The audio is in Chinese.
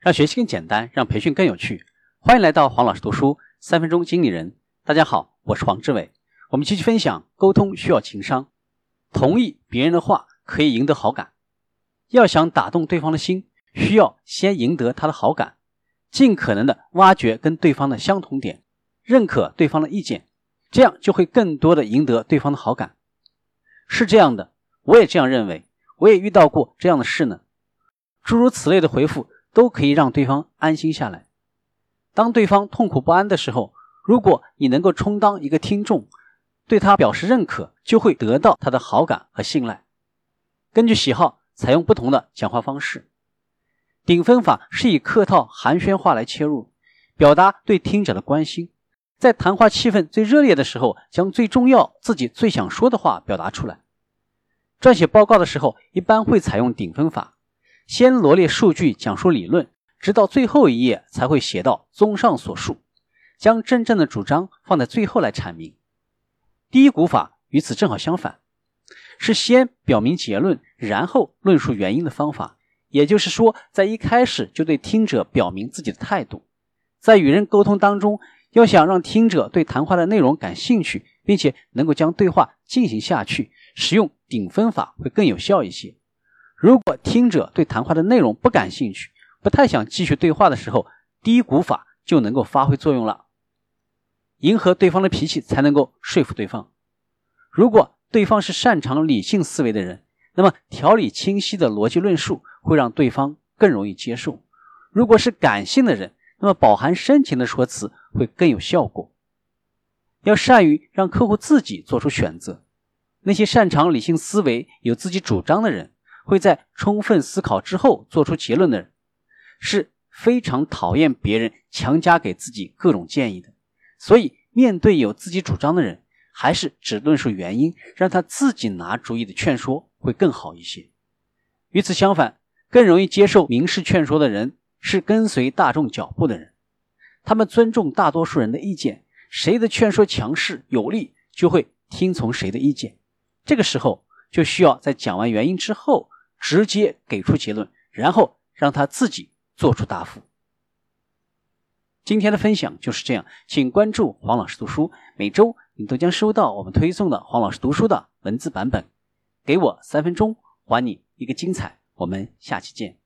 让学习更简单，让培训更有趣。欢迎来到黄老师读书三分钟经理人。大家好，我是黄志伟。我们继续分享，沟通需要情商。同意别人的话可以赢得好感。要想打动对方的心，需要先赢得他的好感，尽可能的挖掘跟对方的相同点，认可对方的意见，这样就会更多的赢得对方的好感。是这样的，我也这样认为，我也遇到过这样的事呢。诸如此类的回复都可以让对方安心下来。当对方痛苦不安的时候，如果你能够充当一个听众，对他表示认可，就会得到他的好感和信赖。根据喜好，采用不同的讲话方式。顶分法是以客套寒暄话来切入，表达对听者的关心。在谈话气氛最热烈的时候，将最重要、自己最想说的话表达出来。撰写报告的时候，一般会采用顶分法，先罗列数据，讲述理论，直到最后一页才会写到综上所述，将真正的主张放在最后来阐明。第一股法与此正好相反，是先表明结论，然后论述原因的方法。也就是说，在一开始就对听者表明自己的态度。在与人沟通当中，要想让听者对谈话的内容感兴趣，并且能够将对话进行下去，使用顶分法会更有效一些。如果听者对谈话的内容不感兴趣，不太想继续对话的时候，低谷法就能够发挥作用了。迎合对方的脾气，才能够说服对方。如果对方是擅长理性思维的人，那么条理清晰的逻辑论述会让对方更容易接受。如果是感性的人，那么饱含深情的说辞会更有效果。要善于让客户自己做出选择。那些擅长理性思维、有自己主张的人，会在充分思考之后做出结论的人，是非常讨厌别人强加给自己各种建议的。所以，面对有自己主张的人，还是只论述原因，让他自己拿主意的劝说会更好一些。与此相反，更容易接受明示劝说的人。是跟随大众脚步的人，他们尊重大多数人的意见，谁的劝说强势有力，就会听从谁的意见。这个时候就需要在讲完原因之后，直接给出结论，然后让他自己做出答复。今天的分享就是这样，请关注黄老师读书，每周你都将收到我们推送的黄老师读书的文字版本。给我三分钟，还你一个精彩。我们下期见。